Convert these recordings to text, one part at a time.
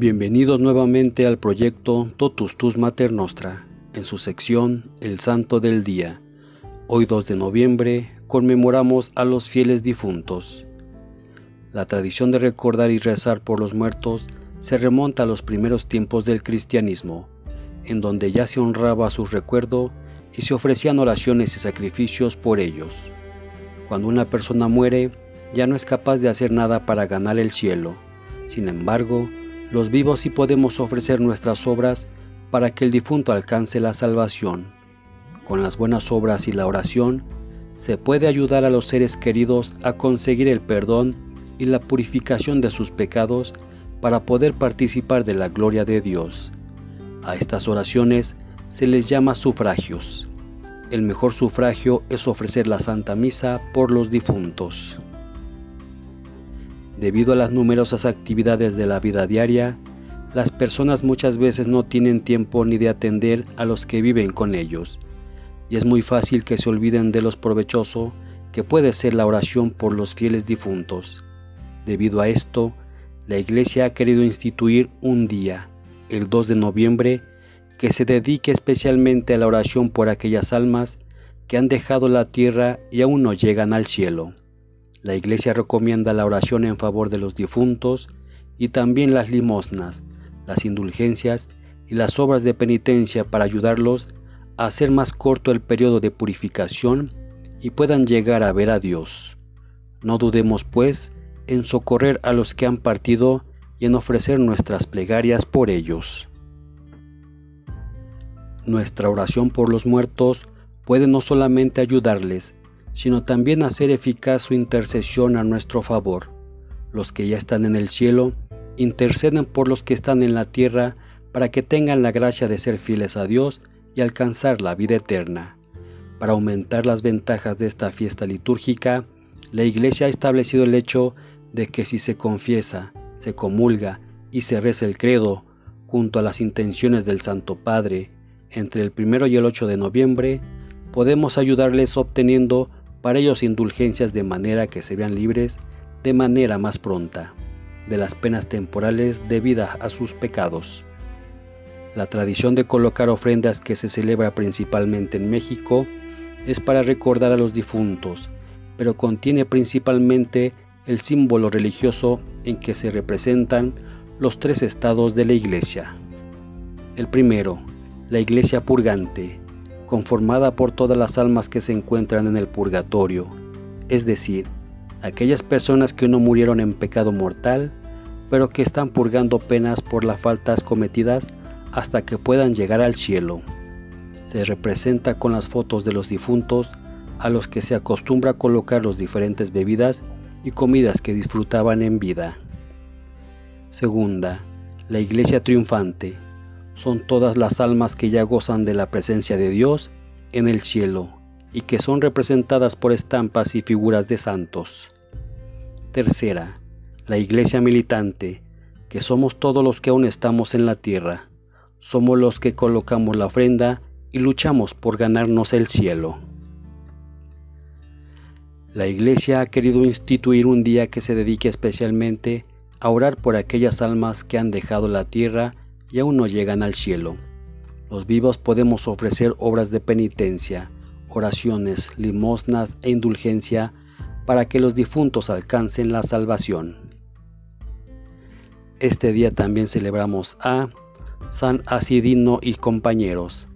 Bienvenidos nuevamente al proyecto Totus Tus Mater Nostra, en su sección El Santo del Día. Hoy 2 de noviembre conmemoramos a los fieles difuntos. La tradición de recordar y rezar por los muertos se remonta a los primeros tiempos del cristianismo, en donde ya se honraba su recuerdo y se ofrecían oraciones y sacrificios por ellos. Cuando una persona muere, ya no es capaz de hacer nada para ganar el cielo. Sin embargo, los vivos sí podemos ofrecer nuestras obras para que el difunto alcance la salvación. Con las buenas obras y la oración, se puede ayudar a los seres queridos a conseguir el perdón y la purificación de sus pecados para poder participar de la gloria de Dios. A estas oraciones se les llama sufragios. El mejor sufragio es ofrecer la Santa Misa por los difuntos. Debido a las numerosas actividades de la vida diaria, las personas muchas veces no tienen tiempo ni de atender a los que viven con ellos, y es muy fácil que se olviden de los provechoso que puede ser la oración por los fieles difuntos. Debido a esto, la Iglesia ha querido instituir un día, el 2 de noviembre, que se dedique especialmente a la oración por aquellas almas que han dejado la tierra y aún no llegan al cielo. La Iglesia recomienda la oración en favor de los difuntos y también las limosnas, las indulgencias y las obras de penitencia para ayudarlos a hacer más corto el periodo de purificación y puedan llegar a ver a Dios. No dudemos, pues, en socorrer a los que han partido y en ofrecer nuestras plegarias por ellos. Nuestra oración por los muertos puede no solamente ayudarles, sino también hacer eficaz su intercesión a nuestro favor. Los que ya están en el cielo interceden por los que están en la tierra para que tengan la gracia de ser fieles a Dios y alcanzar la vida eterna. Para aumentar las ventajas de esta fiesta litúrgica, la Iglesia ha establecido el hecho de que si se confiesa, se comulga y se reza el credo junto a las intenciones del Santo Padre entre el 1 y el 8 de noviembre, podemos ayudarles obteniendo para ellos indulgencias de manera que se vean libres de manera más pronta de las penas temporales debidas a sus pecados. La tradición de colocar ofrendas que se celebra principalmente en México es para recordar a los difuntos, pero contiene principalmente el símbolo religioso en que se representan los tres estados de la iglesia. El primero, la iglesia purgante, conformada por todas las almas que se encuentran en el purgatorio, es decir, aquellas personas que no murieron en pecado mortal, pero que están purgando penas por las faltas cometidas hasta que puedan llegar al cielo. Se representa con las fotos de los difuntos a los que se acostumbra colocar las diferentes bebidas y comidas que disfrutaban en vida. Segunda, la iglesia triunfante son todas las almas que ya gozan de la presencia de Dios en el cielo y que son representadas por estampas y figuras de santos. Tercera, la iglesia militante, que somos todos los que aún estamos en la tierra. Somos los que colocamos la ofrenda y luchamos por ganarnos el cielo. La iglesia ha querido instituir un día que se dedique especialmente a orar por aquellas almas que han dejado la tierra y aún no llegan al cielo. Los vivos podemos ofrecer obras de penitencia, oraciones, limosnas e indulgencia para que los difuntos alcancen la salvación. Este día también celebramos a San Asidino y compañeros,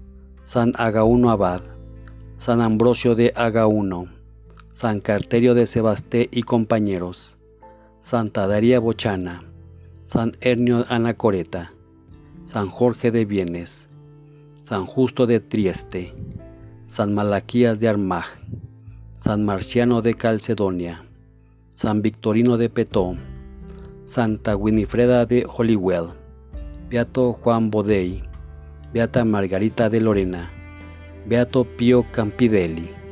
San Agauno Abad, San Ambrosio de Agauno, San Carterio de Sebasté y compañeros, Santa Daría Bochana, San Hernio Anacoreta, San Jorge de Bienes, San Justo de Trieste, San Malaquías de Armaj, San Marciano de Calcedonia, San Victorino de Petó, Santa Winifreda de Holywell, Beato Juan Bodey, Beata Margarita de Lorena, Beato Pío Campidelli.